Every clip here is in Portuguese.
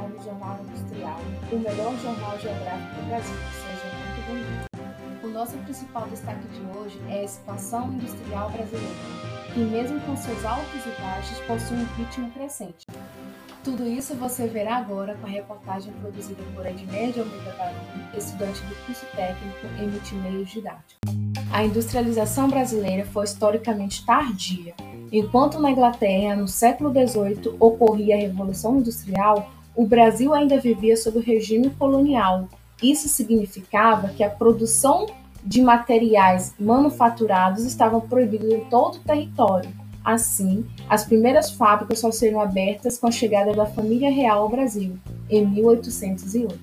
edição do Jornal Industrial, o melhor jornal geográfico do Brasil. Seja muito bem-vindo. O nosso principal destaque de hoje é a expansão industrial brasileira, que mesmo com seus altos e baixos possui um ritmo crescente. Tudo isso você verá agora com a reportagem produzida por Edneide Almeida Barão, estudante do curso técnico em multimeios didáticos. A industrialização brasileira foi historicamente tardia. Enquanto na Inglaterra, no século XVIII, ocorria a Revolução Industrial, o Brasil ainda vivia sob o regime colonial. Isso significava que a produção de materiais manufaturados estava proibida em todo o território Assim, as primeiras fábricas só seriam abertas com a chegada da família real ao Brasil, em 1808.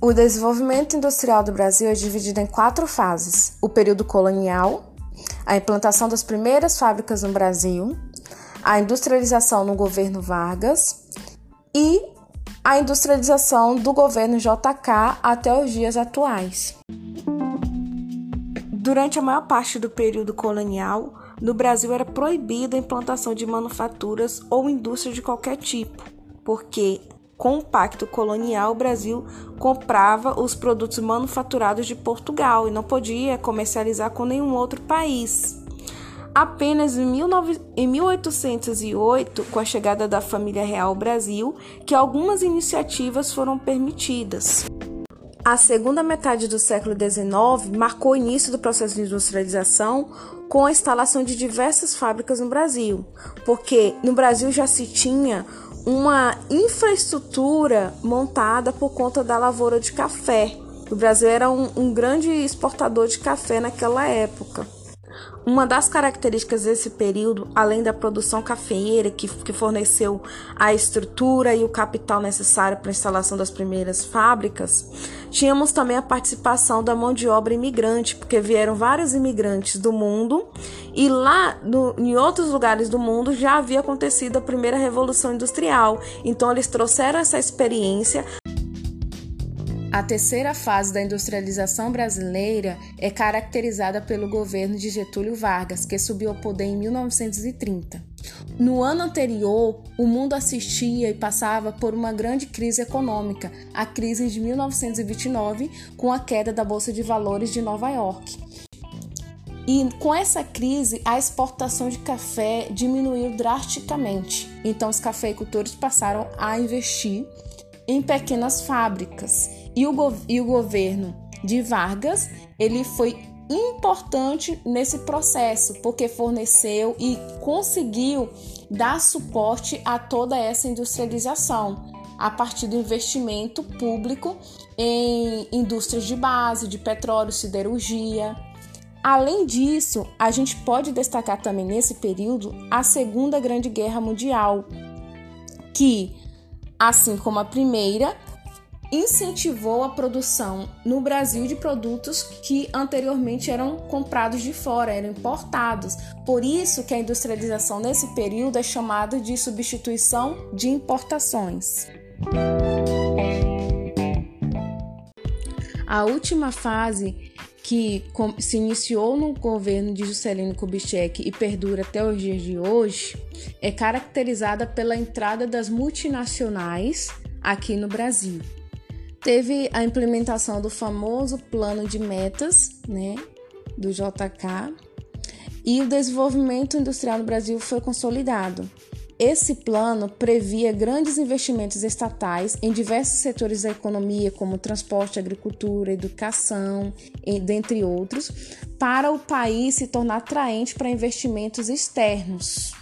O desenvolvimento industrial do Brasil é dividido em quatro fases: o período colonial, a implantação das primeiras fábricas no Brasil, a industrialização no governo Vargas e a industrialização do governo JK até os dias atuais. Durante a maior parte do período colonial, no Brasil era proibida a implantação de manufaturas ou indústria de qualquer tipo, porque com o Pacto Colonial, o Brasil comprava os produtos manufaturados de Portugal e não podia comercializar com nenhum outro país. Apenas em, 19... em 1808, com a chegada da família real ao Brasil, que algumas iniciativas foram permitidas. A segunda metade do século XIX marcou o início do processo de industrialização com a instalação de diversas fábricas no Brasil, porque no Brasil já se tinha uma infraestrutura montada por conta da lavoura de café. O Brasil era um, um grande exportador de café naquela época. Uma das características desse período, além da produção cafeeira, que, que forneceu a estrutura e o capital necessário para a instalação das primeiras fábricas, tínhamos também a participação da mão de obra imigrante, porque vieram vários imigrantes do mundo e lá no, em outros lugares do mundo já havia acontecido a primeira revolução industrial. Então eles trouxeram essa experiência a terceira fase da industrialização brasileira é caracterizada pelo governo de Getúlio Vargas, que subiu ao poder em 1930. No ano anterior, o mundo assistia e passava por uma grande crise econômica, a crise de 1929, com a queda da Bolsa de Valores de Nova York. E com essa crise, a exportação de café diminuiu drasticamente. Então, os cafeicultores passaram a investir em pequenas fábricas e o, e o governo de Vargas, ele foi importante nesse processo, porque forneceu e conseguiu dar suporte a toda essa industrialização a partir do investimento público em indústrias de base, de petróleo, siderurgia. Além disso, a gente pode destacar também nesse período a Segunda Grande Guerra Mundial, que, assim como a primeira, incentivou a produção no Brasil de produtos que anteriormente eram comprados de fora, eram importados. Por isso que a industrialização nesse período é chamada de substituição de importações. A última fase que se iniciou no governo de Juscelino Kubitschek e perdura até os dias de hoje é caracterizada pela entrada das multinacionais aqui no Brasil teve a implementação do famoso plano de metas, né, do JK, e o desenvolvimento industrial no Brasil foi consolidado. Esse plano previa grandes investimentos estatais em diversos setores da economia, como transporte, agricultura, educação, dentre outros, para o país se tornar atraente para investimentos externos.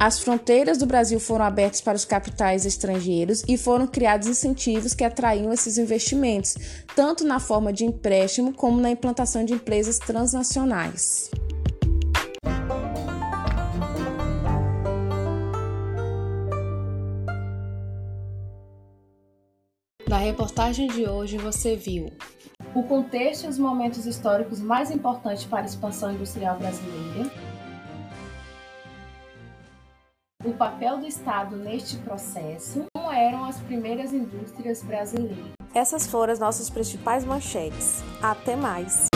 As fronteiras do Brasil foram abertas para os capitais estrangeiros e foram criados incentivos que atraíam esses investimentos, tanto na forma de empréstimo como na implantação de empresas transnacionais. Na reportagem de hoje você viu o contexto e os momentos históricos mais importantes para a expansão industrial brasileira o papel do Estado neste processo, como eram as primeiras indústrias brasileiras. Essas foram as nossas principais manchetes. Até mais!